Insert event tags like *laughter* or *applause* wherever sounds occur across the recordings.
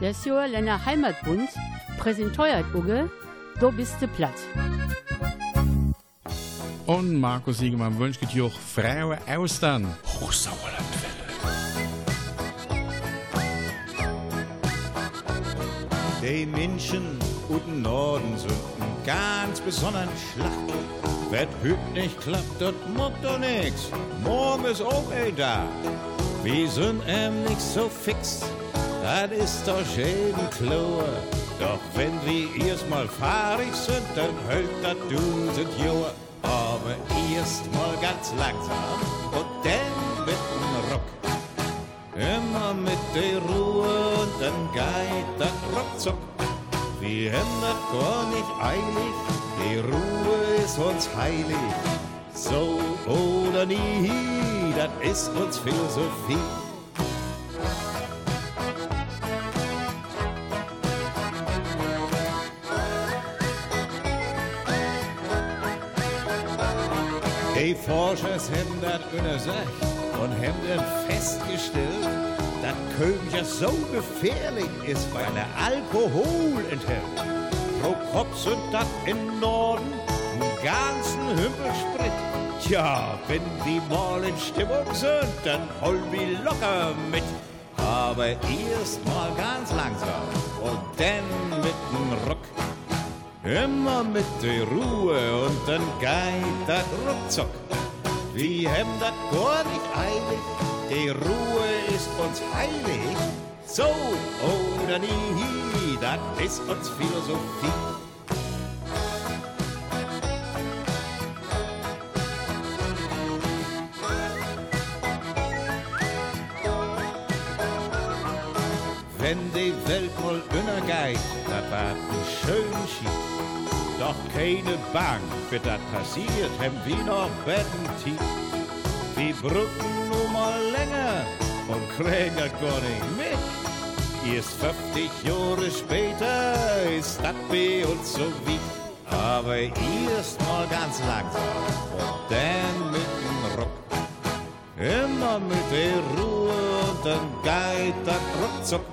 Der Sjoerländer Heimatbund präsentiert Uge, du bist du platt. Und Markus Siegemann wünscht dir auch freie Austern. Hochsauerlandwelle. Die Menschen guten Norden sind ein ganz besonders Schlacht. Wenn hüt nicht klappt, das macht doch nix. Morgen ist auch eh da. Wir sind em nicht so fix, das ist doch jeden klar. Doch wenn wir erstmal fahrig sind, dann hält das Dutzend Jahre. Aber erst mal ganz langsam und dann mit dem Ruck. Immer mit der Ruhe und dann geht das ruckzuck. Wir haben das gar nicht eilig, die Ruhe ist uns heilig. So oder nie, das ist uns Philosophie. Die Forscher haben das untersucht und haben festgestellt, dass ja so gefährlich ist, weil er Alkohol enthält. Pro Kopf sind das im Norden einen ganzen Hümpelsprit. Tja, wenn die mal in Stimmung sind, dann holen wir locker mit. Aber erst mal ganz langsam und dann mit dem. Immer mit der Ruhe und dann geht das ruckzuck. Wir haben das gar nicht eilig, die Ruhe ist uns heilig. So oder nie, das ist uns Philosophie. Wenn die Welt mal untergeht, das war ein schön Schied. Doch keine Bank wird das passiert, haben wir noch betten tief. Wir brücken nur mal länger und kriegen gar nicht mit. Erst 50 Jahre später ist das bei uns so wie. Aber erst mal ganz langsam und dann mit dem Ruck. Immer mit der Ruhe und dann geht das ruckzuck.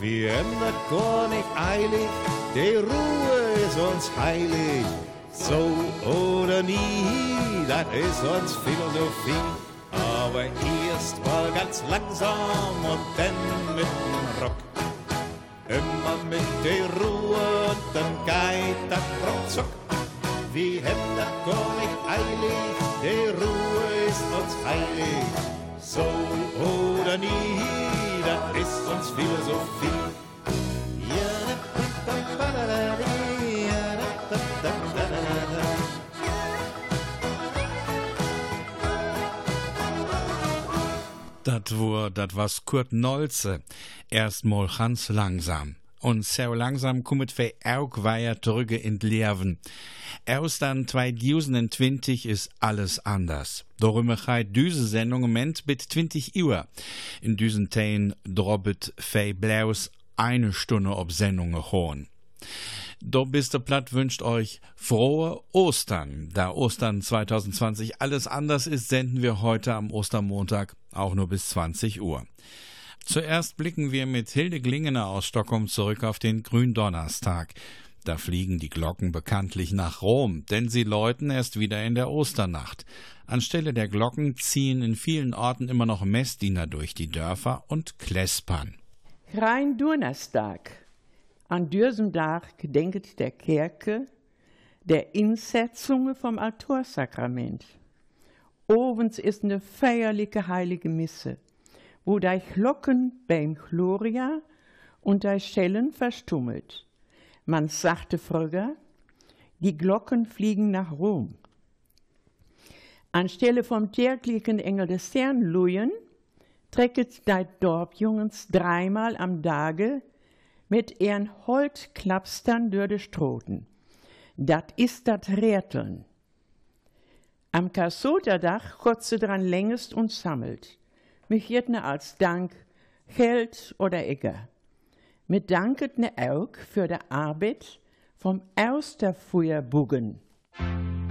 Wir haben gar nicht eilig, die Ruhe uns heilig. So oder nie, das ist uns Philosophie. Aber erst mal ganz langsam und dann mit dem Rock. Immer mit der Ruhe und dann geht das ruckzuck. Wir haben das gar nicht eilig, die Ruhe ist uns heilig. So oder nie, das ist uns Philosophie. Das war, das was Kurt Nolze. Erstmal ganz langsam. Und so langsam kommt wir auch weiter zurück in Leben. Erst dann 2020 ist alles anders. Darum geht diese Sendung Moment mit 20 Uhr. In diesen Tagen droppet Fei Blaus eine Stunde auf Sendung hören. Do bist du platt wünscht euch frohe Ostern. Da Ostern 2020 alles anders ist, senden wir heute am Ostermontag auch nur bis 20 Uhr. Zuerst blicken wir mit Hilde Glingener aus Stockholm zurück auf den Gründonnerstag. Da fliegen die Glocken bekanntlich nach Rom, denn sie läuten erst wieder in der Osternacht. Anstelle der Glocken ziehen in vielen Orten immer noch Messdiener durch die Dörfer und kläspern. Rein Donnerstag. An diesem Tag gedenket der Kerke der Insetzung vom Altorsakrament. Ovens ist eine feierliche heilige Misse, wo die Glocken beim Gloria und die Schellen verstummelt. Man sagte früher, die Glocken fliegen nach Rom. Anstelle vom täglichen Engel des Herrn Lujen, trecket die Dorfjungens dreimal am Tage mit ihren Holzklapstern durch die Stroten. Dat ist dat Räteln. Am Kassoterdach kotze dran längst und sammelt. Mich jetne als Dank Geld oder Egger. Mit danket ne auch für de Arbeit vom Austerfeuerbuggen. Zweitausend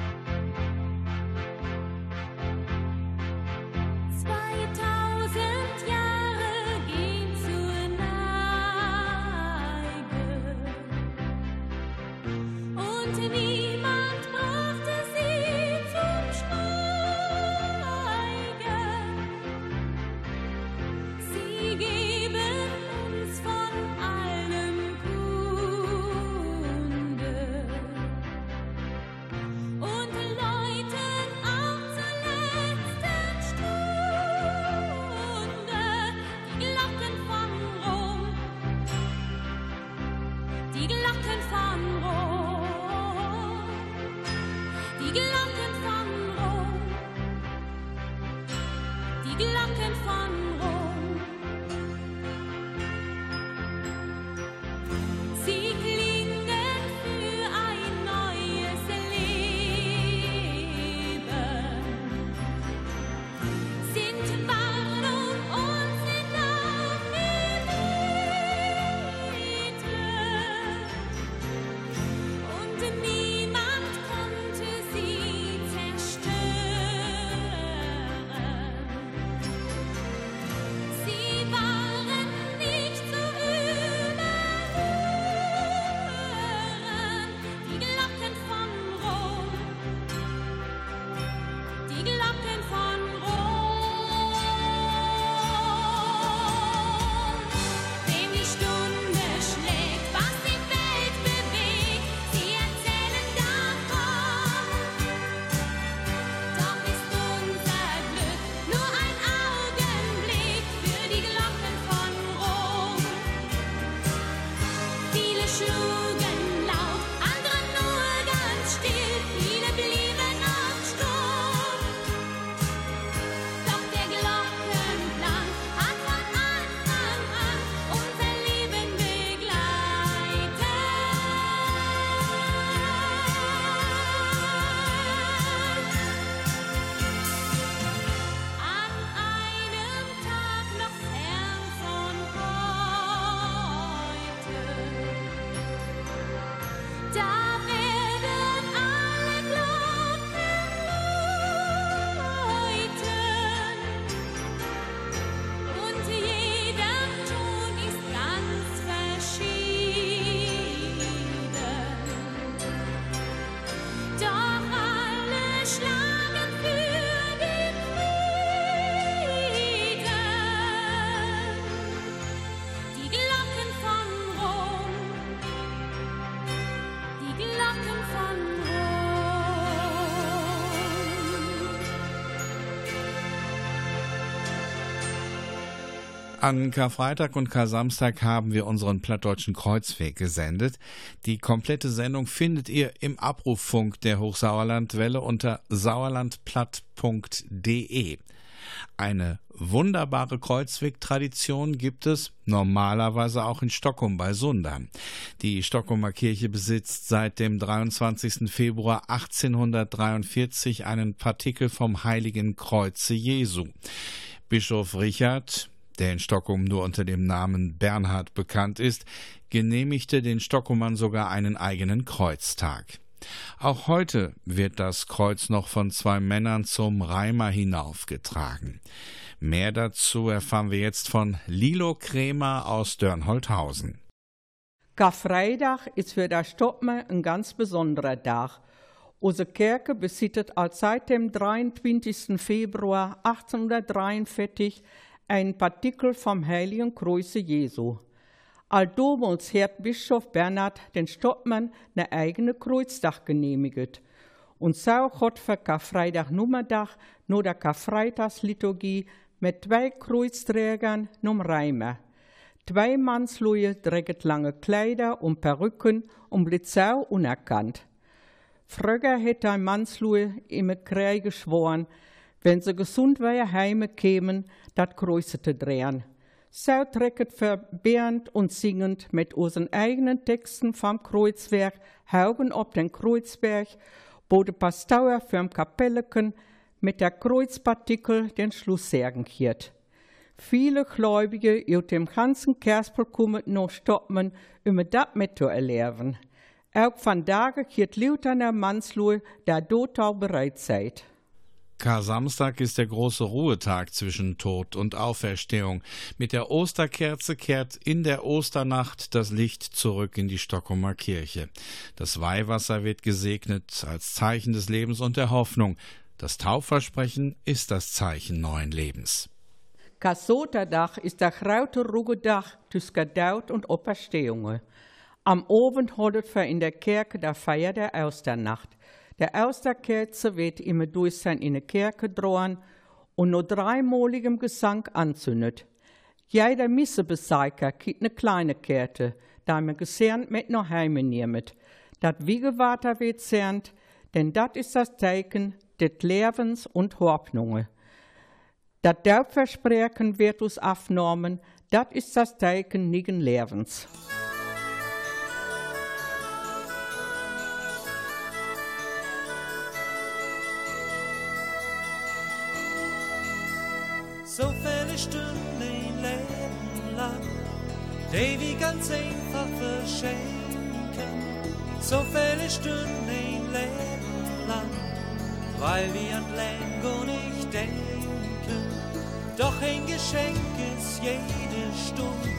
An Karfreitag und Kar-Samstag haben wir unseren Plattdeutschen Kreuzweg gesendet. Die komplette Sendung findet ihr im Abrufffunk der Hochsauerlandwelle unter sauerlandplatt.de. Eine wunderbare Kreuzwegtradition gibt es normalerweise auch in Stockholm bei Sundern. Die Stockholmer Kirche besitzt seit dem 23. Februar 1843 einen Partikel vom Heiligen Kreuze Jesu. Bischof Richard, der in Stockholm nur unter dem Namen Bernhard bekannt ist, genehmigte den Stockholmern sogar einen eigenen Kreuztag. Auch heute wird das Kreuz noch von zwei Männern zum Reimer hinaufgetragen. Mehr dazu erfahren wir jetzt von Lilo Krämer aus Dörnholthausen. Karfreitag ist für das Stockmer ein ganz besonderer Tag. Unsere Kirche besitzt als seit dem 23. Februar 1843 ein Partikel vom Heiligen Kreuze Jesu. Aldomals hat Bischof Bernhard den Stoppmann eine eigene Kreuzdach genehmigt. Und so hat für Karfreitag Nummerdach nur der Karfreitagsliturgie mit zwei Kreuzträgern num Reimer. Zwei Mannsleute tragen lange Kleider und Perücken und blitzau unerkannt. Früher hätte ein Mannslue im Krieg geschworen, wenn sie gesund wäre, heime kämen, dat zu drehen. So trecket verbehrend und singend mit unseren eigenen Texten vom Kreuzwerk Haugen ob den Kreuzberg, wo de Pastauer fürm Kapelleken mit der Kreuzpartikel den Schluss sagen hiert. Viele Gläubige aus dem ganzen Kerspel kommen noch stoppen, um das mit zu erleben. Auch van dagen hiert Lieutenant Manslue, der dort bereit seid. Kar-Samstag ist der große Ruhetag zwischen Tod und Auferstehung. Mit der Osterkerze kehrt in der Osternacht das Licht zurück in die Stockholmer Kirche. Das Weihwasser wird gesegnet als Zeichen des Lebens und der Hoffnung. Das Taufversprechen ist das Zeichen neuen Lebens. Kasoterdach ist der grote Ruhetag zwischen Daut und Auferstehung. Am Abend holdet wir in der Kirche der Feier der Osternacht. Der Osterkerze wird immer durch sein in die Kirche drohen und nur dreimaligem Gesang anzündet. Jeder Missebeseiker kriegt eine kleine Kerte, da man gesernt mit nach Heime nimmt. Dat Wiegewater wird zernt, denn dat ist das Zeichen des Lebens und Hoffnungen. Dat Daubversprechen wird uns aufgenommen, dat ist das Zeichen nigen Lebens. So viele Stunden ein Leben lang, die wir ganz einfach verschenken. So viele Stunden ein Leben lang, weil wir an Lengo nicht denken. Doch ein Geschenk ist jede Stunde,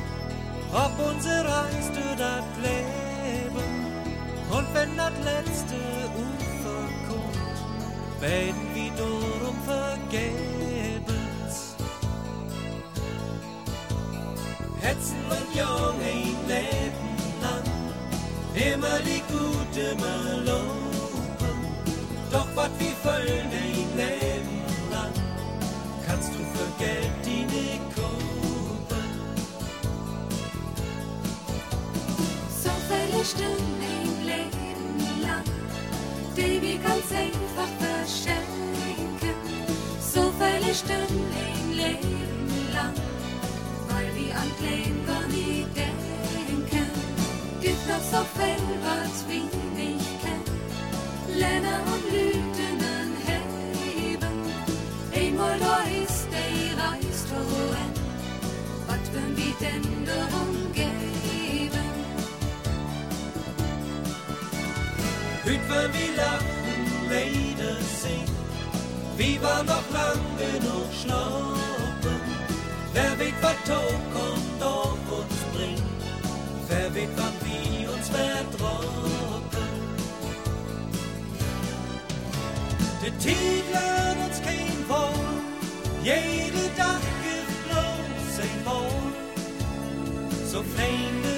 ob unser Reis durch das Leben. Und wenn das letzte Ufer kommt, werden wir darum vergeben. Hetzen und Jung ein Leben lang, immer die Gute mal loben. Doch was wie Föllen ein Leben lang, kannst du für Geld die nicht kaufen. So viele Stunden ein Leben lang, die wir ganz einfach verschenken. So viele Stunden ein Leben lang Kleber nie denken. Gibt noch so was wir nicht kennen. Länder und Lütenen heben. Einmal da ist der Reis hohen. Was würden wir denn darum geben? Hüt wenn wir lachen, Lieder singen. Wir waren noch lang genug schnappen. Wer weet wat toekomst op uns bringt, wer weet wann wir uns verdroppen. Der Tiet lernt uns kein Wort, jede Tag gibt bloß ein Wort, so fremde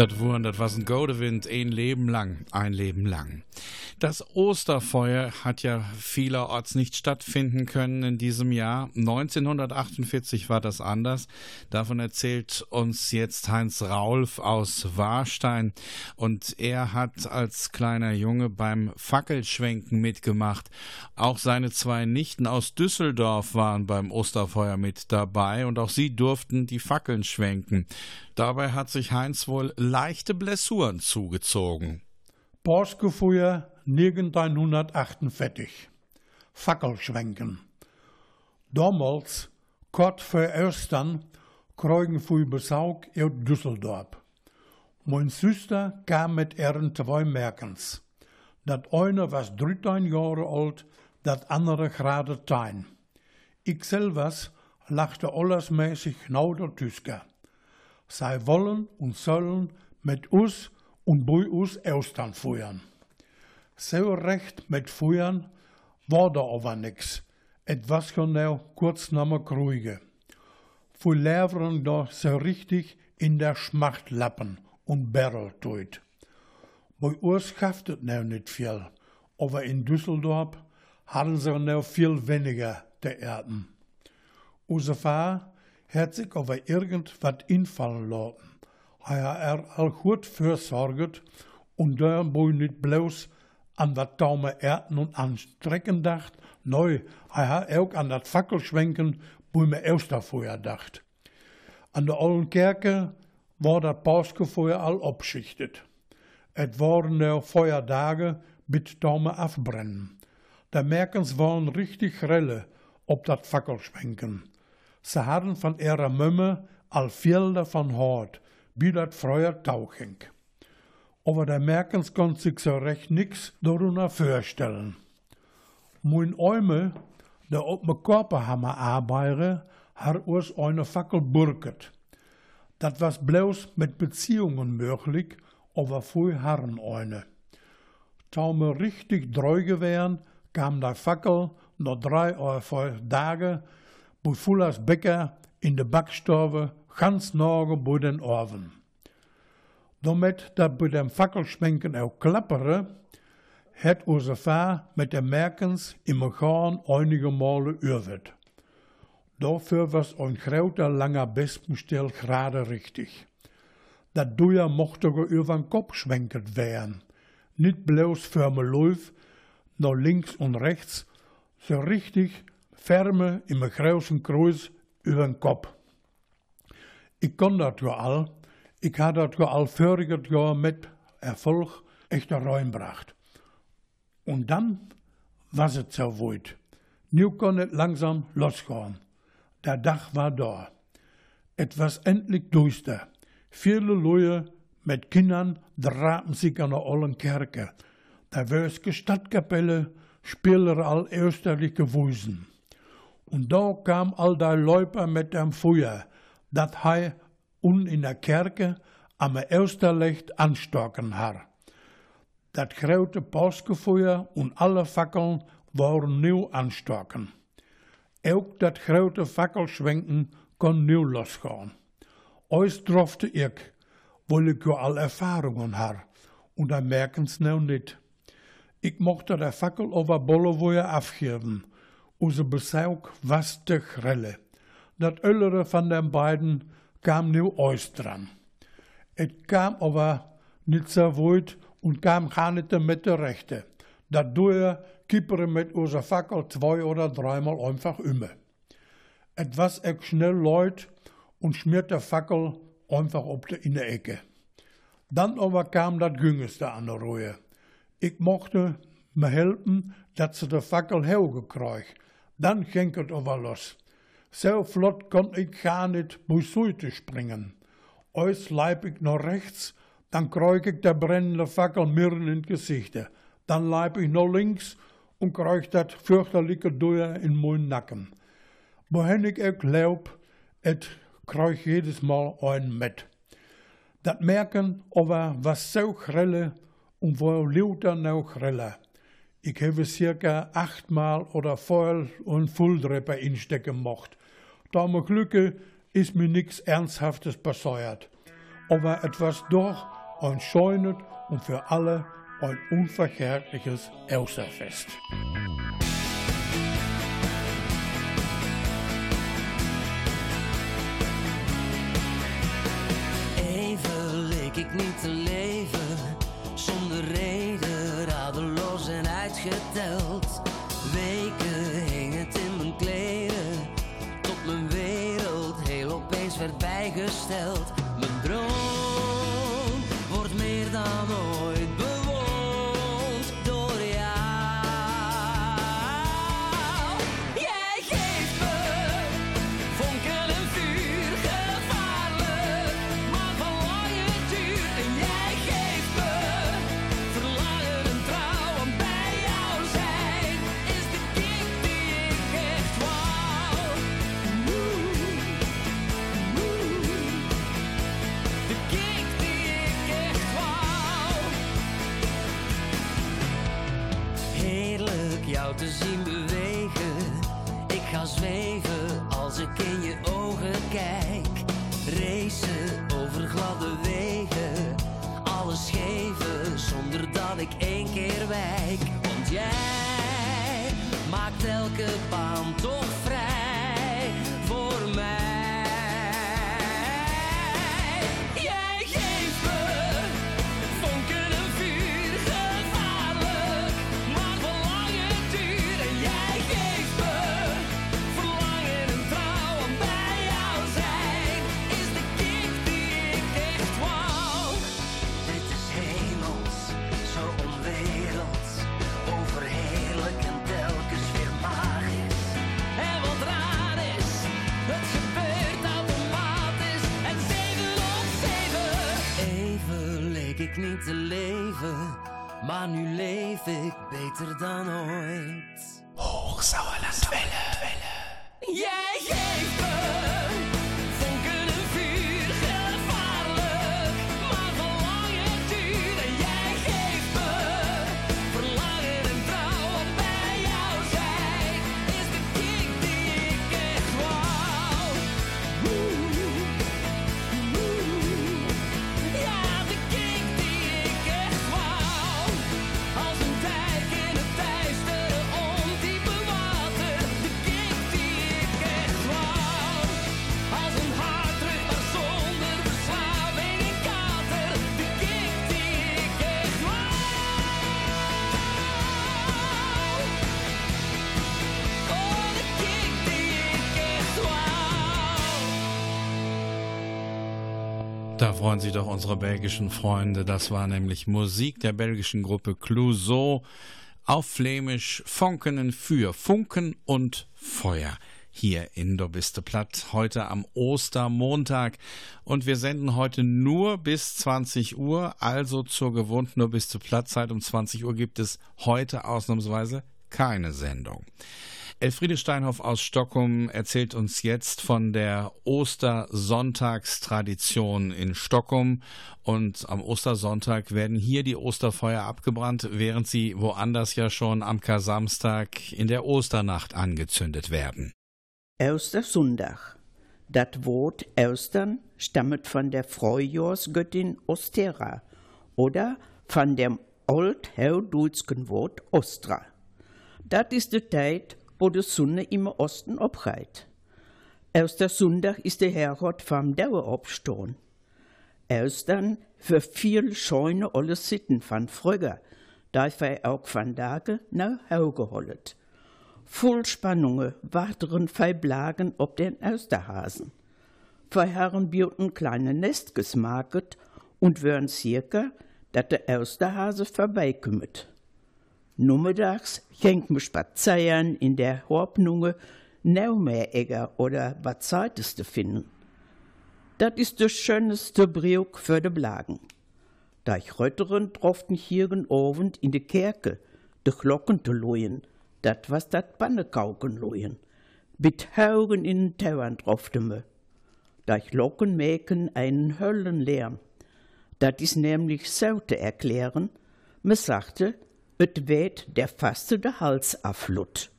Das Leben. Das was ein Godewind, ein Leben lang, ein Leben lang. Das Osterfeuer hat ja vielerorts nicht stattfinden können in diesem Jahr. 1948 war das anders. Davon erzählt uns jetzt Heinz Raulf aus Warstein. Und er hat als kleiner Junge beim Fackelschwenken mitgemacht. Auch seine zwei Nichten aus Düsseldorf waren beim Osterfeuer mit dabei und auch sie durften die Fackeln schwenken. Dabei hat sich Heinz wohl leichte Blessuren zugezogen. Påskefeuer 1948. Fackelschwenken. Damals, kort voor Ostern, kregen wir Besuch aus Düsseldorf. Mein Süster kam mit ihren zwei Merkens. Dat eine was 13 Jahre alt, dat andere gerade 10. Ich selbst lachte allersmäßig genau der Tüsker. Zij wollen und sollen mit uns und bei uns Austern feuern. So recht mit feuern war da aber nix. Et was genau kurz nach mir Kruige. Wir leveren da so richtig in der Schmachtlappen und Barrel tut. Bei uns es noch nicht viel, aber in Düsseldorf hatten sie noch viel weniger der Erden. Unser Vater hat sich aber irgendwas infallen lassen. Er hat er al goed versorgt und dabei nicht bloß an wat Daumen Erden und anstrecken dacht, neu, er hat auch an dat Fackelschwenken bei mir Osterfeuer dacht. An der alten Kerke war dat Paaskefeuer al opschichtet. Et waren der Feuertage mit Daumen afbrennen. Da merkens waren richtig grelle op dat Fackelschwenken. Ze hadden van ihrer Mömme al Felder van Hort, wie dat früher Tauching. Aber da merkens kon sich so recht nix darunter vorstellen. Mein Eumel, der op me Körperhammer arbeite, hat uns eine Fackel burket. Dat was bloß mit Beziehungen möglich, aber früh harren eine. Tau me richtig dreuge wären, kam der Fackel noch drei oder vier Tage bei Fullers Bäcker in de Backstove ganz nahe bei den Oven. Damit dat bei dem Fackelschwenken auch klappere, hat unser Vater mit den Merkens im Garn einige Male übt. Dafür was ein großer langer Bespenstell gerade richtig. Dat Duja mochte über den Kopf schwenket werden. Nicht bloß für me Läuf, nach links und rechts, so richtig ferme mijn großen Kreuz über den Kopf. Ich kon dat ja al. Ich had dat ja voriges Jahr mit Erfolg echt reinbracht. Und dann was es so weit. Nu kon langsam losgehen. Der Dach war da. Etwas endlich düster. Viele Leute mit Kindern draten sich an der alten Kerke. Da wär's Stadtkapelle, spieler all österliche Wusen. Und da kam all der Läuper mit dem Feuer, dat hei un in der Kerke am Österlicht anstocken har. Dat grote Påskefeuer und alle Fackeln waren nieuw anstocken. Ook dat grote Fackelschwenken kon nieuw losgaan. Ois drofte ik, weil ich ja al Erfahrungen har, und da merken's nou nicht. Ich mochte der Fackel over Bollewuer afgeven, Onze Besuch was te grelle. Dat oudere van den beiden kam nu ois dran. Het kam aber nicht so weit und kam gar nicht mit der Rechte. Doe kippere mit unserer Fackel zwei oder dreimal einfach immer. Et was ek schnell leut und schmiert der Fackel einfach op de in de Ecke. Dann aber kam das Güngeste an der Ruhe. Ich mochte me helpen dat ze de fakkel hergekreug. Dann ging het over los. So flott kon ich gar nicht busuite springen. Eus leib ich noch rechts, dann kreug ich der brennende Fackel mirren in Gesichte. Dann leib ich noch links und kreug dat fürchterliche Deuer in mein Nacken. Wohin ich auch glaub, et kreug jedes Mal ein mit. Dat merken aber was so grelle und wo lauter noch grelle. Ich habe circa achtmal oder voll und Fulldrepper instecken mocht. Da mir Glücke ist mir nichts Ernsthaftes passiert. Aber etwas doch ein scheunet und für alle ein unverkehrt,liches Elsterfest. Even leek ik niet te leven, zonder reden, radeloos en uitgeteld. Weken hing het in mijn kleren, werd bijgesteld. Mijn droom te zien bewegen. Ik ga zweven als ik in je ogen kijk. Racen over gladde wegen. Alles geven zonder dat ik één keer wijk. Want jij maakt elke baan niet te leven, maar nu leef ik beter dan ooit. Da freuen sich doch unsere belgischen Freunde. Das war nämlich Musik der belgischen Gruppe Clouseau auf Flämisch Fonkenen für Funken und Feuer. Hier in Dobiste Platt, heute am Ostermontag. Und wir senden heute nur bis 20 Uhr, also zur gewohnten Dobiste Plattzeit. Um 20 Uhr gibt es heute ausnahmsweise keine Sendung. Elfriede Steinhoff aus Stockholm erzählt uns jetzt von der Ostersonntagstradition in Stockholm. Und am Ostersonntag werden hier die Osterfeuer abgebrannt, während sie woanders ja schon am Kasamstag in der Osternacht angezündet werden. Ostersonntag. Das Wort Ostern stammt von der Frühjahrsgöttin Ostera oder von dem altherdeutschen Wort Ostra. Das ist die Zeit, wo die Sonne im Osten abgeht. Ostersonntag ist der Herrgott vom Daueraufstehen. Ostern für viel scheune alle Sitten von früher, da wir auch von Tage nach Hause Voll Spannungen warten Feiblagen ob den Osterhasen. Herren Bioten kleine Nest gesmaket und wären circa, dat der Osterhase vorbeikümmet. Nummerdags ging me spazieren in der Horbnunge Neumeeregger oder was Zweites zu finden. Dat ist das schönste Briok für de Blagen. Da ich Rötteren troften hieren Abend in de Kerke, de Glocken zu lojen, dat was dat Bannekauken lojen. Mit Haugen in den Tauern trofte me. Da ich Locken mäken einen Höllenlärm. Dat is nämlich so zu erklären, me sagte, et weht der Faste de Hals aflut.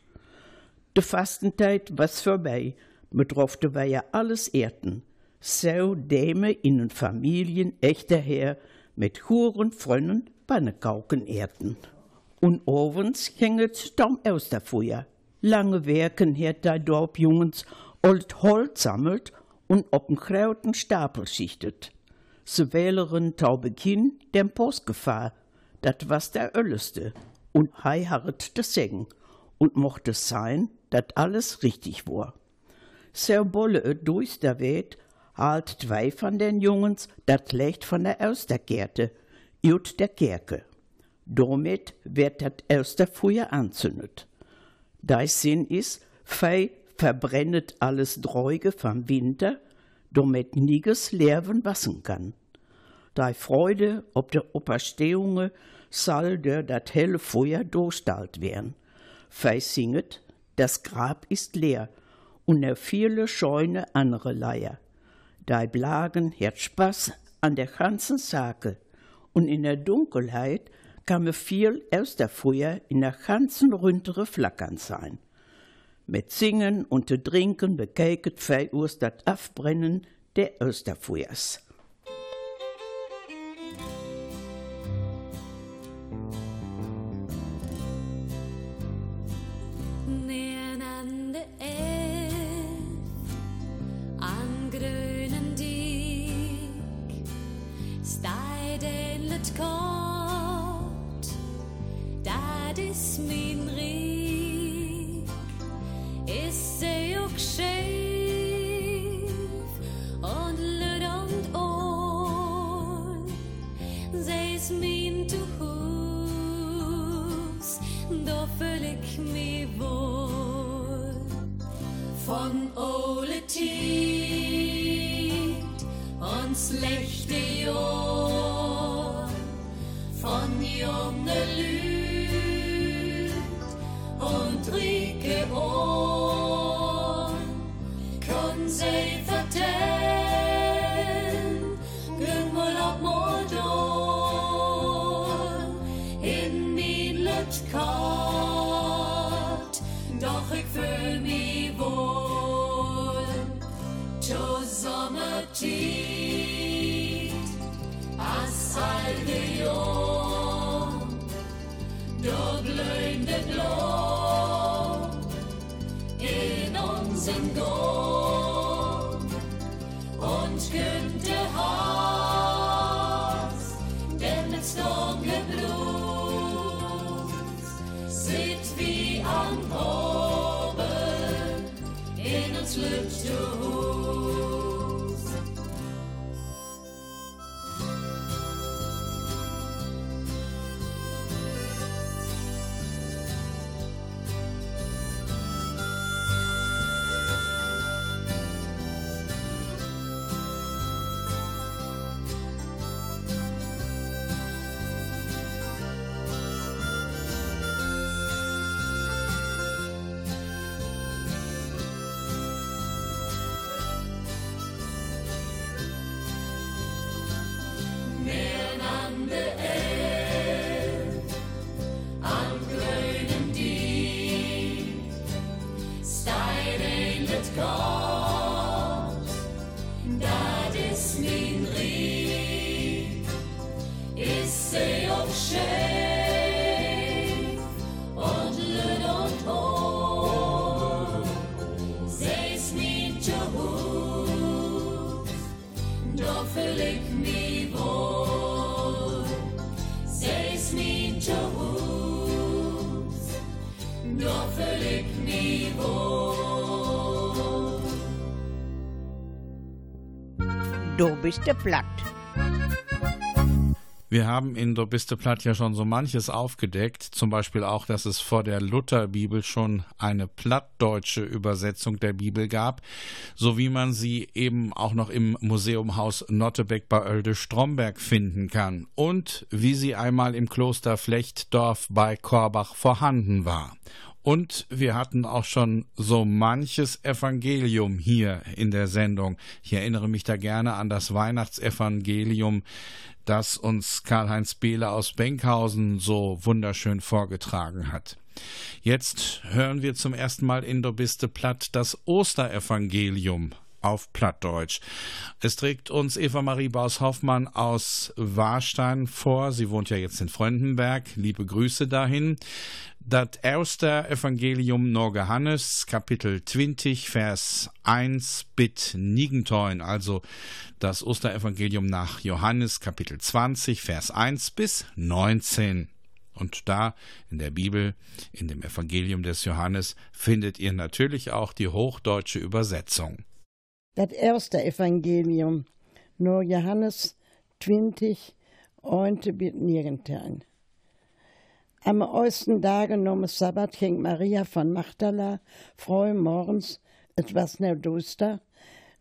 De Fastentijd was vorbei, me trofte wir ja alles Erden. So däme in den Familien echter Herr mit Huren, Freunden, Pannekauken erden. Und ovens ging het dom Osterfeuer. Lange Werken hat der Dorfjungens old Holz sammelt und op'n Krauten Stapel schichtet. Se wähleren taube Kinn dem Postgefahr, dat was der Ölleste, und hei harret de Segen, und mocht es sein, dat alles richtig war. So bolle durchs der Welt, halt zwei von den Jungens dat Licht von der Ostergärte, jut der Kerke. Damit wird dat Osterfeuer anzündet. Dei Sinn is, fei verbrennet alles Dreuge vom Winter, damit niges Lerven wassen kann. Dei Freude ob der Operstehunge soll der dat helle Feuer durchstalt werden. Fei singet, das Grab ist leer und er viele scheune andere Leier. Dei Blagen hat Spaß an der ganzen Sache und in der Dunkelheit kann me viel aus der Feuer in der ganzen Rüntere flackern sein. Mit Singen und Trinken bekeiket fei us dat Afbrennen der Osterfeuers. Ned an de elv, an grønnen dik, steidelet kort, dat is min Von ole du bist du platt. Wir haben in Do biste platt ja schon so manches aufgedeckt, zum Beispiel auch, dass es vor der Lutherbibel schon eine plattdeutsche Übersetzung der Bibel gab, so wie man sie eben auch noch im Museumhaus Nottebeck bei Oelde Stromberg finden kann und wie sie einmal im Kloster Flechtdorf bei Korbach vorhanden war. Und wir hatten auch schon so manches Evangelium hier in der Sendung. Ich erinnere mich da gerne an das Weihnachtsevangelium, das uns Karl-Heinz Behle aus Benkhausen so wunderschön vorgetragen hat. Jetzt hören wir zum ersten Mal in Dobiste Platt das Osterevangelium auf Plattdeutsch. Es trägt uns Eva Marie Baus-Hoffmann aus Warstein vor. Sie wohnt ja jetzt in Freundenberg. Liebe Grüße dahin. Das erste Evangelium no Johannes, Kapitel 20, Vers 1 bit Nigenteun, also das Osterevangelium nach Johannes, Kapitel 20, Vers 1 bis 19. Und da in der Bibel, in dem Evangelium des Johannes, findet ihr natürlich auch die hochdeutsche Übersetzung. Das erste Evangelium, nur Johannes 20, 1 bis 19. Am ersten Tage nom Sabbat ging Maria von Magdala früh morgens, etwas ne duster,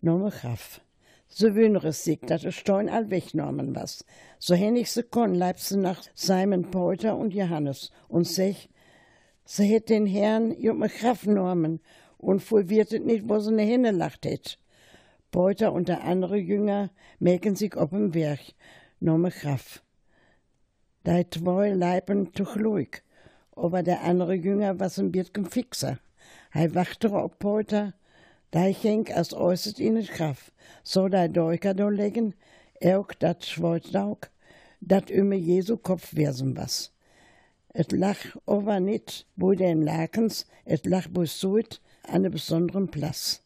nom Graf. So wünere sich, dass es Stein all wegnommen was. So hennig sie kon, leib sie nach Simon Peuter und Johannes und sech, sie hätt den Herrn jume Graf genommen und wird es nicht, wo sie ne Hände lacht hätt. Peuter und der andere Jünger mäken sich ob'm Werk, nomme Graf. Die zwei leiben toch leuk, aber der andere Jünger was ein bisschen fixer. Hij wachte op Peuter, die ging als äußert het graf. So die Deuker do legen, ook dat Schweutdauk, dat ümme Jesu Kopf wesen was. Et lach aber nicht bei den Lakens, et lach bei Suit an einem besonderen Platz.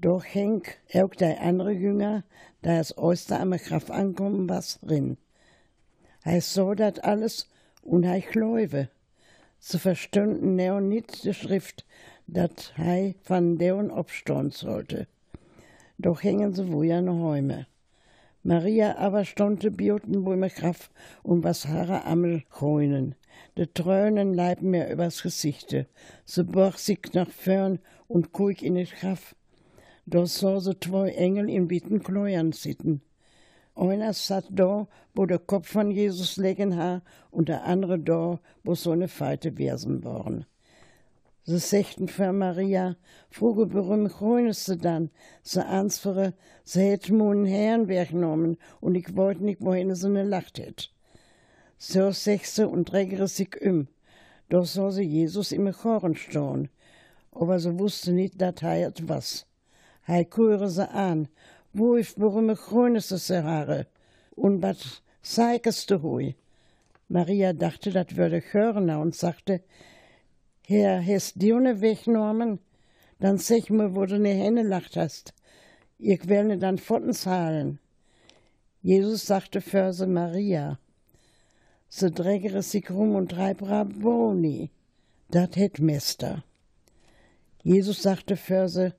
Doch hing auch der andere Jünger, da es Oster am Graf ankommen was, rin. Hij so dat alles und hij gläuwe. Sie verstünden neo nicht die Schrift, dat hij van deun opstehen sollte. Doch hängen sie wohl an Häume. Maria aber stonte bioten wo mir Graf und was Haare ammel krönen. De Tränen leiben mir übers Gesichte. Sie borg sich nach fern und guck in het Graf. Doch so sie zwei Engel in witten Kleuern sitten. Einer satt da, wo der Kopf von Jesus legen ha, und der andere da, wo so eine Feite wesen waren. Sie sechten für Maria, fruge berühm grünes sie dann, sie ansfere, sie hätt mun Herrn weggenommen, und ich wollt nicht, wohin sie ne lacht hätt. So sechste und trägere sich um, doch so sie Jesus im Choren stehen, aber sie wusste nicht, dat hei etwas. Hei kuire sie an, wo ich berühme grünes sie Haare, und wat zeigest du hui? Maria dachte, dat würde hören und sagte, Herr, hast du ne weggenommen? Dann sag mir, wo du ne Hände lacht hast. Ich will ne dann Fotten zahlen. Jesus sagte für sie Maria. Sie drägere sich rum und treib Raboni. Dat het Mester. Jesus sagte für sie,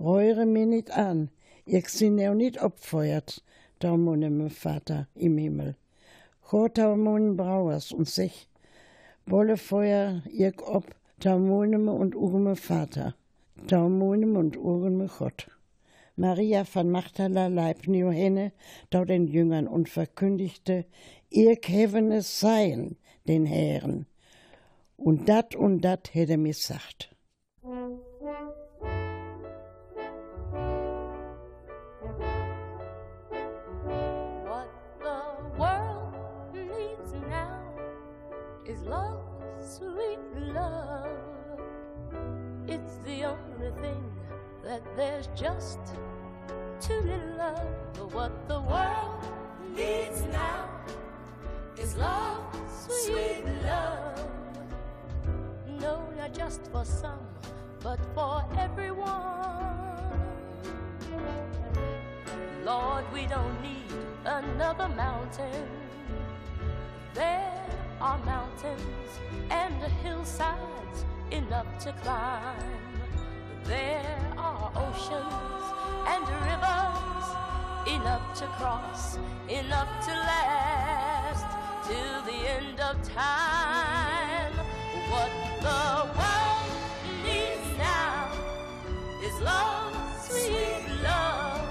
reure mir nicht an. Ich sind ja nicht opfeuert, da mun mein Vater im Himmel. Gott da mun Brauers und sich, wolle Feuer ich ob, da munem und urme Vater, da munem und urme Gott. Maria von Magdala leibten Johanne da den Jüngern und verkündigte, ihr heven es sein, den Herren. Und dat und dat hätte mir sagt. Is love, sweet love. It's the only thing that there's just too little of. What the world needs now is love, sweet love. No, not just for some, but for everyone. Lord, we don't need another mountain. There are mountains and hillsides enough to climb. There are oceans and rivers enough to cross, enough to last till the end of time. What the world needs now is love, sweet love.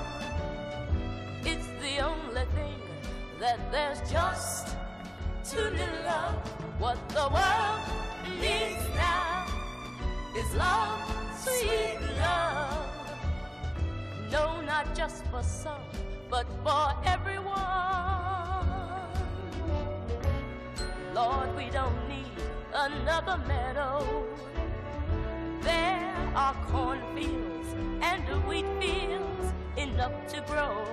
It's the only thing that there's just little of. What the world needs now is love, sweet love. No, not just for some, but for everyone. Lord, we don't need another meadow. There are cornfields and wheat fields enough to grow.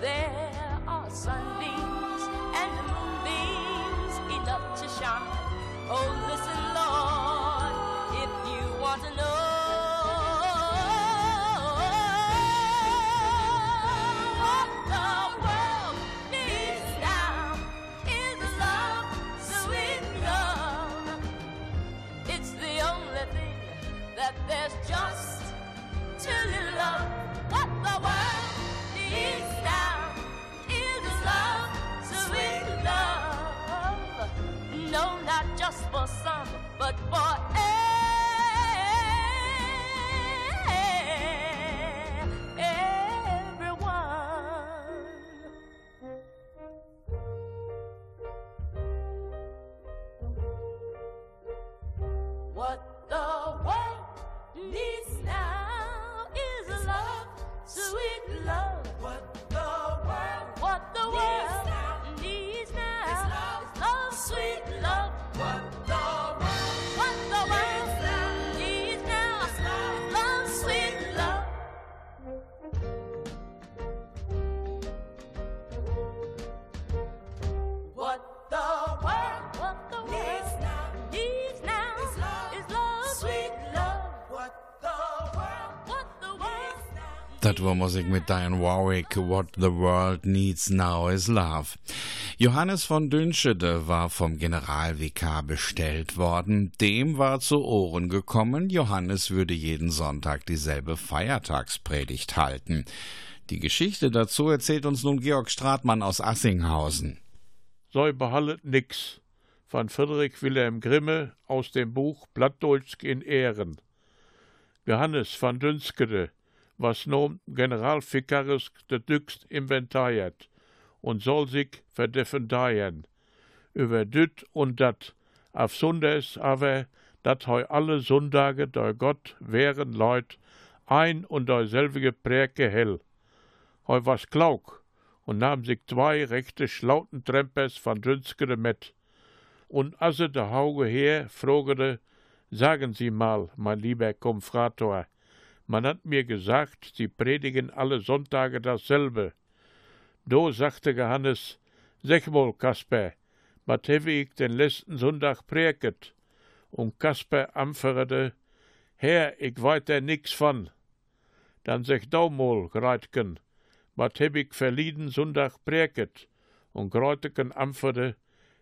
There are sunbeams and moonbeams enough to shine. Oh, listen, Lord, if you want to know. What the world needs now is love, sweet love. It's the only thing that there's just too little of. but what? Das war Musik mit Diane Warwick. What the world needs now is love. Johannes von Dünschede war vom Generalvikar bestellt worden. Dem war zu Ohren gekommen, Johannes würde jeden Sonntag dieselbe Feiertagspredigt halten. Die Geschichte dazu erzählt uns nun Georg Stratmann aus Assinghausen. Sei behallet nix von Friedrich Wilhelm Grimme aus dem Buch Plattdeutsch in Ehren. Johannes van Dünskede, was nom Generalvikaris de Düxt inventariert und soll sich verdefendieren. Über düt und dat, auf Sundays aber, dat heu alle Sonntage der Gott wären Leut ein und derselbige Präke hell. Heu was klauk und nahm sich zwei rechte Schlautentrempers van Dünskede mit. Und asse de Hauge her, frogede, sagen Sie mal, mein lieber Konfrator, man hat mir gesagt, Sie predigen alle Sonntage dasselbe. Do sagte Johannes, sech wohl, Kasper, wat hewe ich den letzten Sonntag präket? Und Kasper amferde, Herr, ich weit da nix von. Dann sech dau mal, Greitken, wat heb ich verlieden Sonntag präket? Und Greuteken amferde,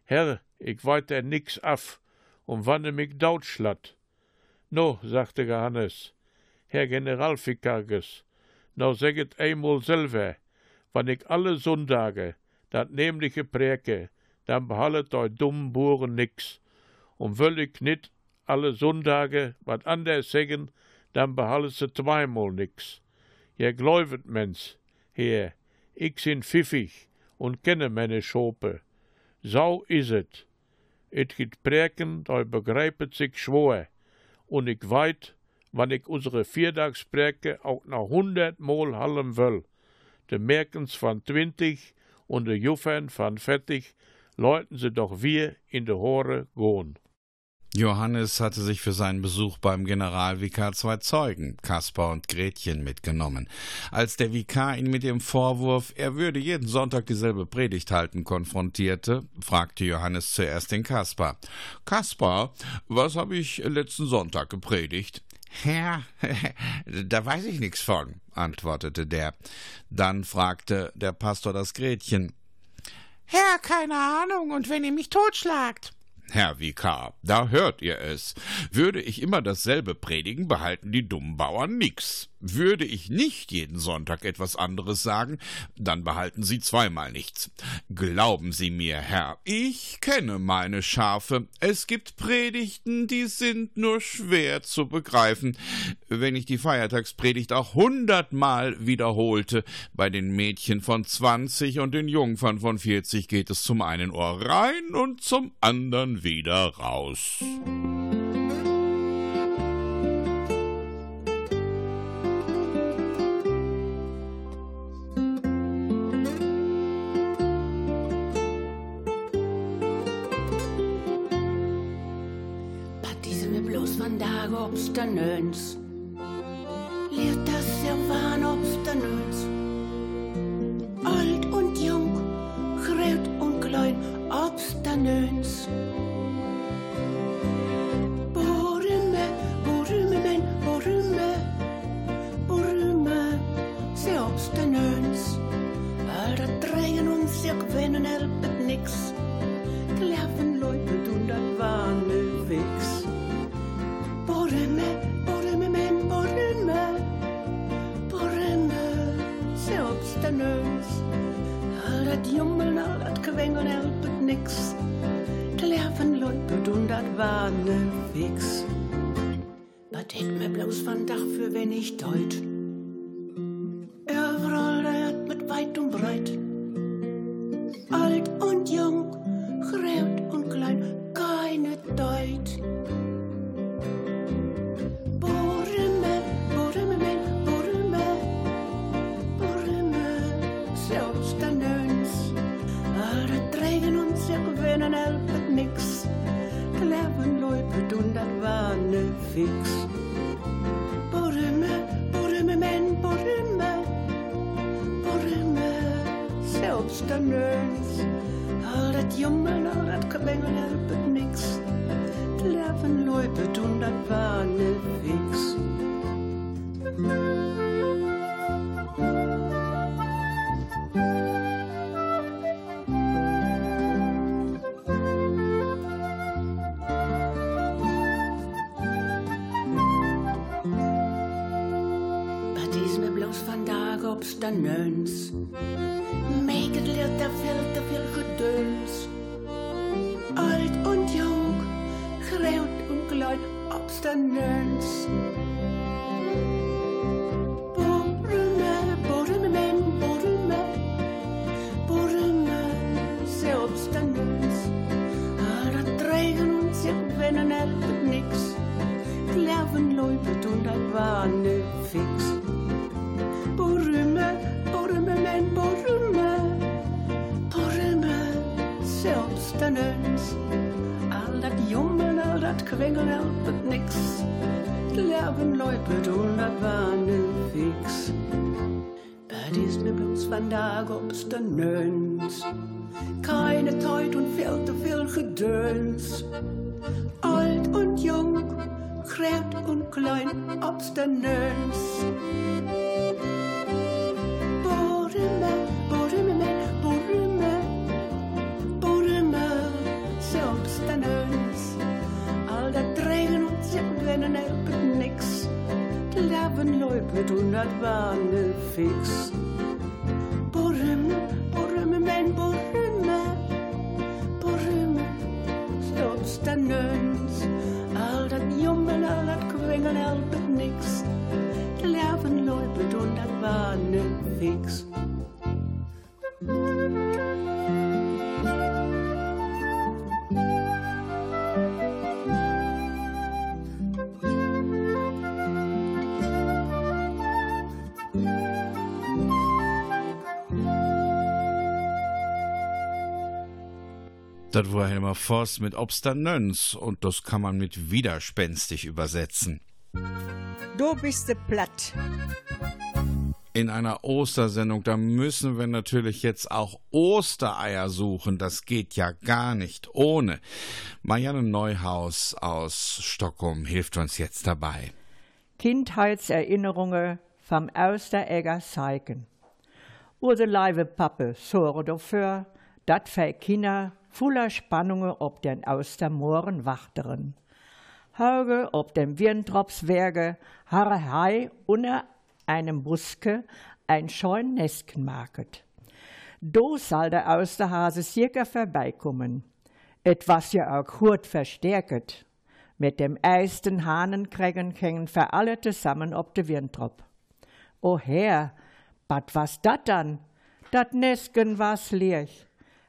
Herr, ich weit da nix af, und wann mich Deutschland. No, sagte Johannes, Herr Generalvikaris, no säget einmal selber, wann ich alle Sonntage, dat nämliche präke, dann behallet eu dummen Buren nix. Und will ich nit alle Sonntage wat anders sägen, dann behallet se zweimal nix. Ihr gläubet mens, Herr, ich sin pfiffig und kenne meine Schope. So is et. Et git präken, da begreipet sich schwor. Und ich weit, wann ich unsere Viertagspräke auch noch hundertmal hallen will. De Merkens van twintig und de Juffern van vettig, läuten sie doch wir in de Hore gohn. Johannes hatte sich für seinen Besuch beim Generalvikar zwei Zeugen, Kaspar und Gretchen, mitgenommen. Als der Vikar ihn mit dem Vorwurf, er würde jeden Sonntag dieselbe Predigt halten, konfrontierte, fragte Johannes zuerst den Kaspar. Kaspar, was habe ich letzten Sonntag gepredigt? Herr, *laughs* da weiß ich nichts von, antwortete der. Dann fragte der Pastor das Gretchen. Herr, keine Ahnung, und wenn ihr mich totschlagt? Herr Vikar, da hört ihr es. Würde ich immer dasselbe predigen, behalten die dummen Bauern nix. Würde ich nicht jeden Sonntag etwas anderes sagen, dann behalten Sie zweimal nichts. Glauben Sie mir, Herr, ich kenne meine Schafe. Es gibt Predigten, die sind nur schwer zu begreifen. Wenn ich die Feiertagspredigt auch hundertmal wiederholte, bei den Mädchen von zwanzig und den Jungfern von vierzig geht es zum einen Ohr rein und zum andern wieder raus. Obstanöns. Letas er van obstanöns. Alt und jung, gröt und klein obstanöns. Borume, borume men, borume, borume, se obstanöns. Alla drängen und se kvinnen hjälpet nix. Klaffen lojpet undan vaneviks. Borume, borume men, borume, borume, se obstanöns. All dat jummeln, all dat kwengeln hjälpet nix. Klaffen lojpet undan vaneviks. Wat ik me bloos vandaag voor wenn ich deut. Overal het met weit und breit. Alt te veel gedöns. Alt und jung, groot und klein, men, borume, borume, selbst der Nöns. All dat drängen und zirkwennen helpet nix. Klaven loipet und dat wane fix. Borume, borume, men, borume, selbst der Nöns. Al dat jommen, al dat kwengel helpet nix. Klaven loipet und dat wane fix. Das war Helmer Voss mit Obstanöns und das kann man mit widerspenstig übersetzen. Du bist de platt. In einer Ostersendung, da müssen wir natürlich jetzt auch Ostereier suchen. Das geht ja gar nicht ohne. Marianne Neuhaus aus Stockholm hilft uns jetzt dabei. Kindheitserinnerungen vom Austeregger Seiken. Urde Leive Pappe sorge dafür, dat für Kinder voller Spannungen ob den Austermoren wachteren. Hauge ob dem Wirntropswerge, harre Hai unter einem Buske, ein scheun Nestchen maket. Do soll der Austerhase circa vorbeikommen. Etwas ja auch gut verstärket. Mit dem eisten Hahnenkrägen hängen für alle zusammen ob de Windrop. O Herr, bat was dat dann? Dat Nestchen was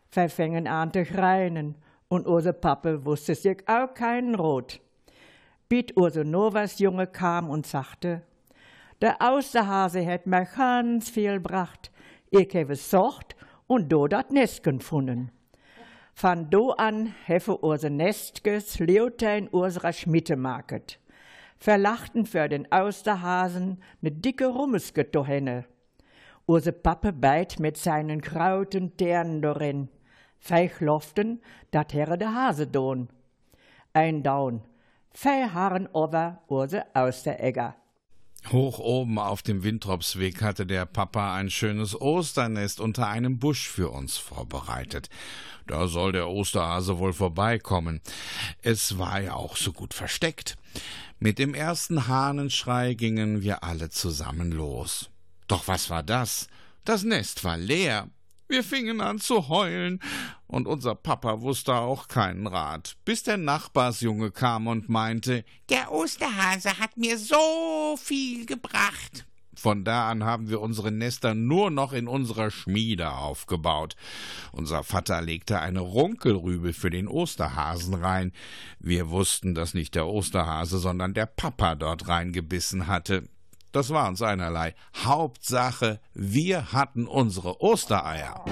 Verfängen an zu reinen und use Pappe wusste sich auch keinen Rot. Biet use Novas Junge kam und sagte, der Austerhase hätt mir ganz viel bracht. Ich habe socht und do dat Nestchen gefunden. Van do an hefe use Nestges leute in unserer Schmittemarket. Verlachten für den Austerhasen ne dicke Rummesket dohenne. Use Pappe beit mit seinen krauten Ternen dorin. Feichloften, dat herre de Hase don. Ein Daun, fei Haaren over use Austeregger. Hoch oben auf dem Wintropsweg hatte der Papa ein schönes Osternest unter einem Busch für uns vorbereitet. Da soll der Osterhase wohl vorbeikommen. Es war ja auch so gut versteckt. Mit dem ersten Hahnenschrei gingen wir alle zusammen los. Doch was war das? Das Nest war leer. Wir fingen an zu heulen, und unser Papa wusste auch keinen Rat, bis der Nachbarsjunge kam und meinte, Der Osterhase hat mir so viel gebracht. Von da an haben wir unsere Nester nur noch in unserer Schmiede aufgebaut. Unser Vater legte eine Runkelrübe für den Osterhasen rein. Wir wussten, dass nicht der Osterhase, sondern der Papa dort reingebissen hatte. Das war uns einerlei. Hauptsache, wir hatten unsere Ostereier.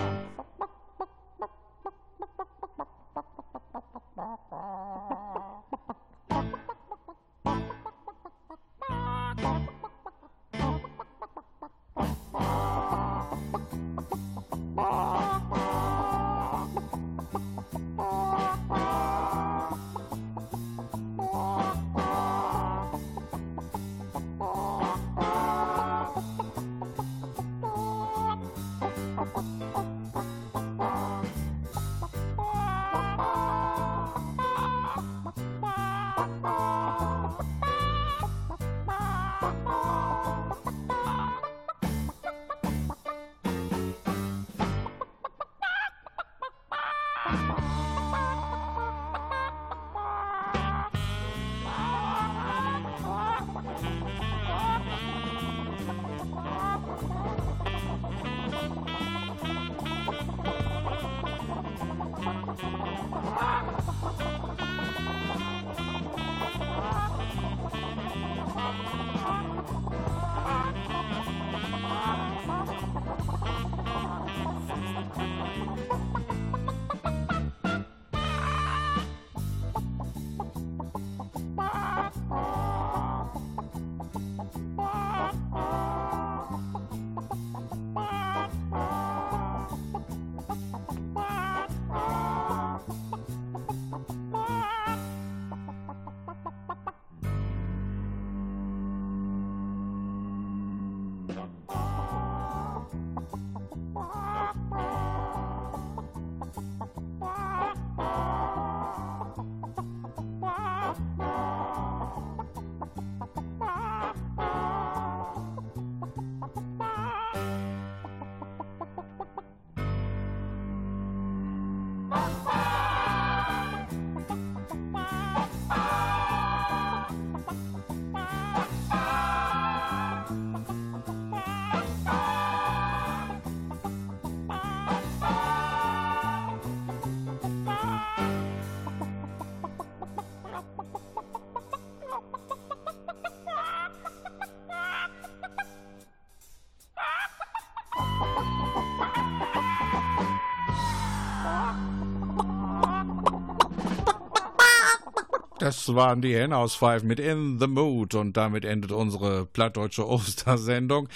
Waren die Henauspfeifen mit In the Mood und damit endet unsere plattdeutsche Ostersendung.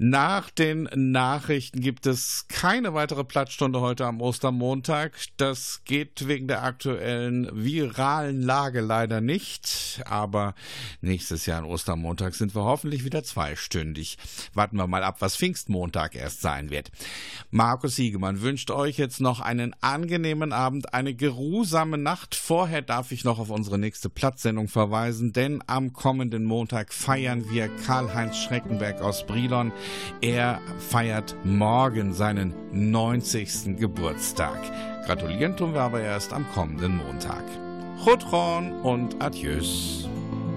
Nach den Nachrichten gibt es keine weitere Plattstunde heute am Ostermontag. Das geht wegen der aktuellen viralen Lage leider nicht. Aber nächstes Jahr an Ostermontag sind wir hoffentlich wieder zweistündig. Warten wir mal ab, was Pfingstmontag erst sein wird. Markus Siegemann wünscht euch jetzt noch einen angenehmen Abend, eine geruhsame Nacht. Vorher darf ich noch auf unsere nächste Plattsendung verweisen, denn am kommenden Montag feiern wir Karl-Heinz Schreckenberg aus Brilon. Er feiert morgen seinen 90. Geburtstag. Gratulieren tun wir aber erst am kommenden Montag. Chutron und Adieus.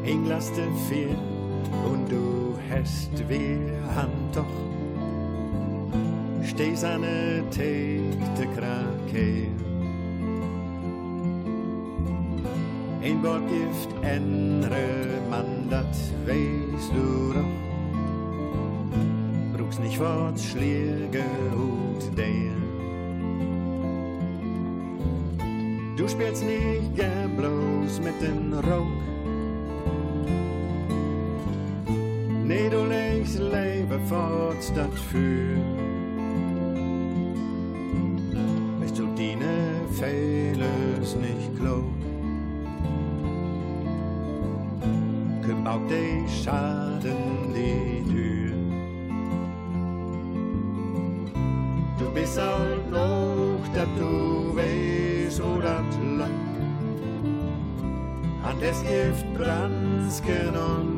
Ich lass dir viel und du hast wir Hand doch. Steh seine Tegte Krake. Ein Wort gift ändere man, weißt du doch. Brauchst nicht Wort schläge Hut der. Du spielst nicht gern bloß mit den Rock. Nee, du legst Leben fort statt für. Des Gift Bransken und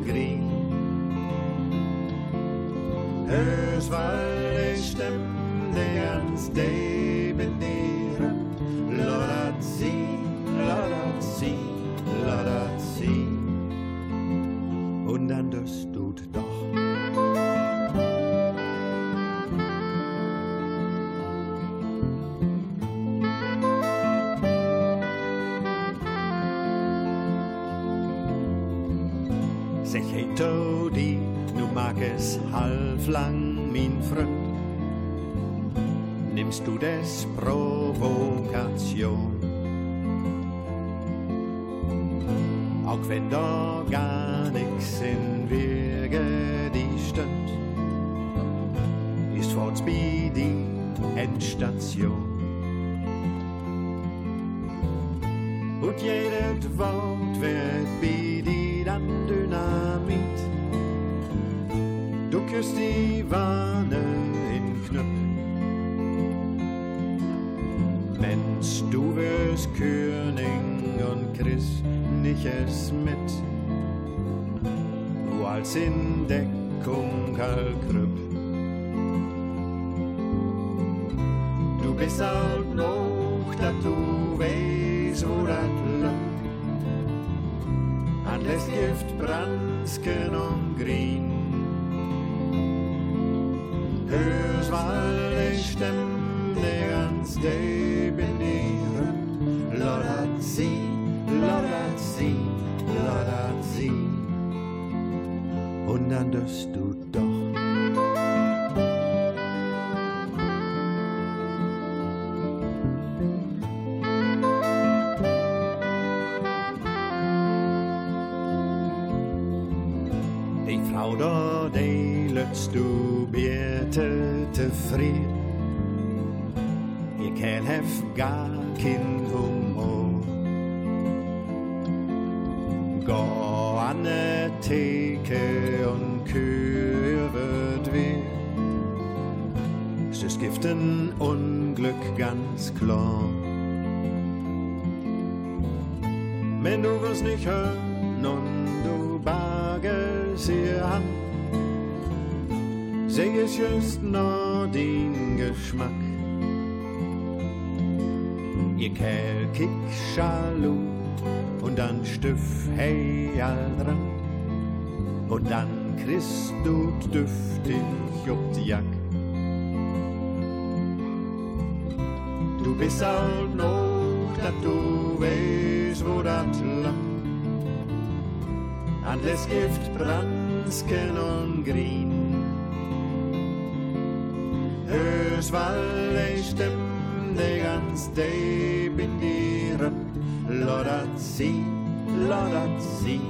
Mensch, du wirst König und kriegst nicht es mit. Du als in Deckung Kalkrüpp. Du bist alt noch, dass du weißt, wo das lang. An das Gift Bransken und Green. Hörst mal die Stimme, die ganz debenieren. Lodert sie, lodert sie, lodert sie. Und dann dürst du doch. Die Frau da, die lässt du bitte zufrieden. Ihr Kerl hef gar kein Humor. Gå an ne Theke und wird weh. Es gibt ein Unglück ganz klar. Wenn du was nicht hören und du bagest ihr an, seh es just nur den Geschmack. Kick Schalu und dann Stiff hey all dran. Und dann kriegst du düftig ob die Jack. Du bist alt noch, dass du weißt, wo das lang. An das Gift Bransken und Green. Hörst, weil ich stimm, die ganz debinieren. Lodert sie, lodert sie,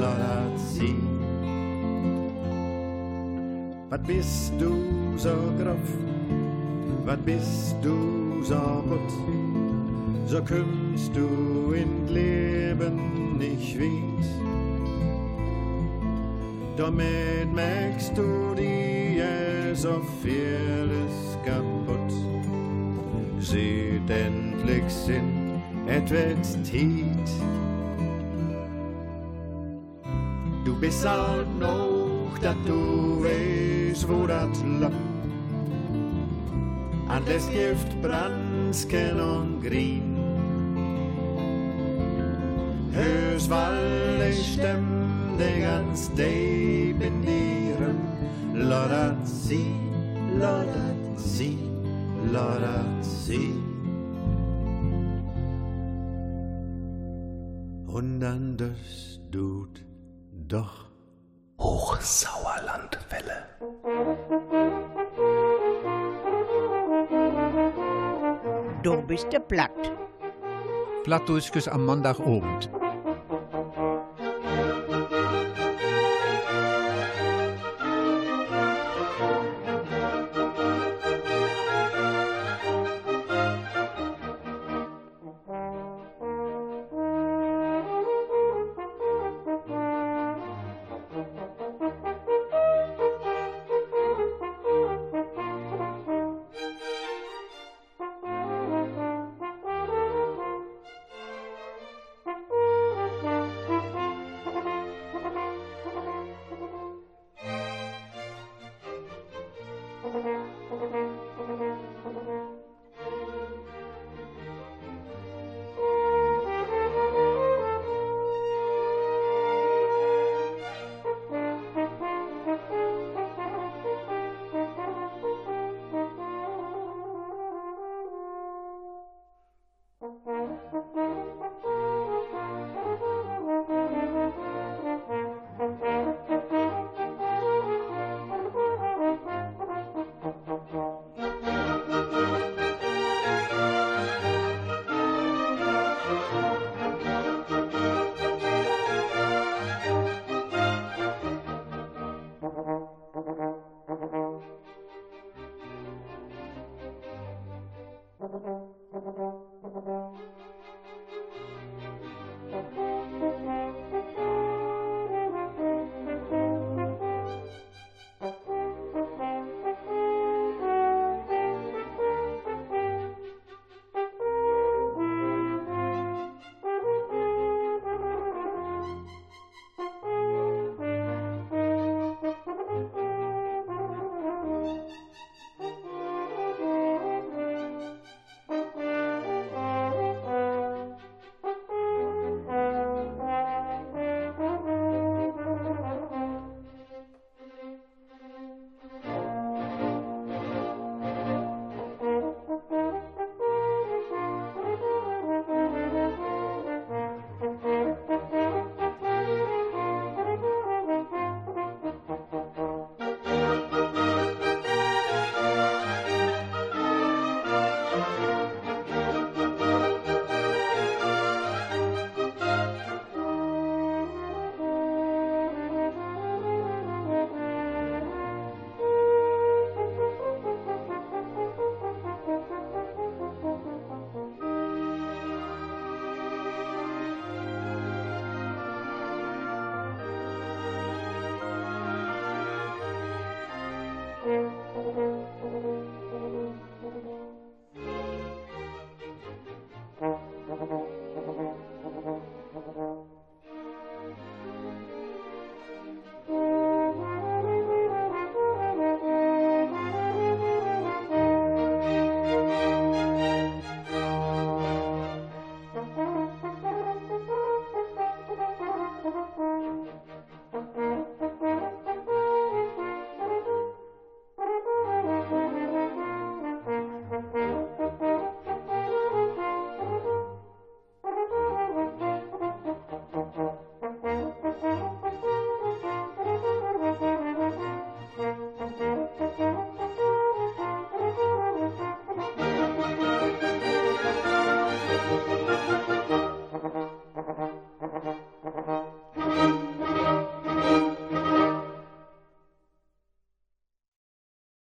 lodert sie. Wat bist du so grof? Wat bist du so gut? So kommst du in Leben nicht weit. Damit merkst du dir so vieles kaputt. Seht endlich Sinn, et wird Tiet. Du bist alt noch, dat du weißt, wo dat lacht. An das Gift Bransken und Green. Hörst, weil ich stimm de ganz deep in dieren. Lordat sie, lordat sie, lordat sie. Und dann das tut doch Hochsauerlandwelle. Du bist der Platt. Plattdurchges am Montagabend.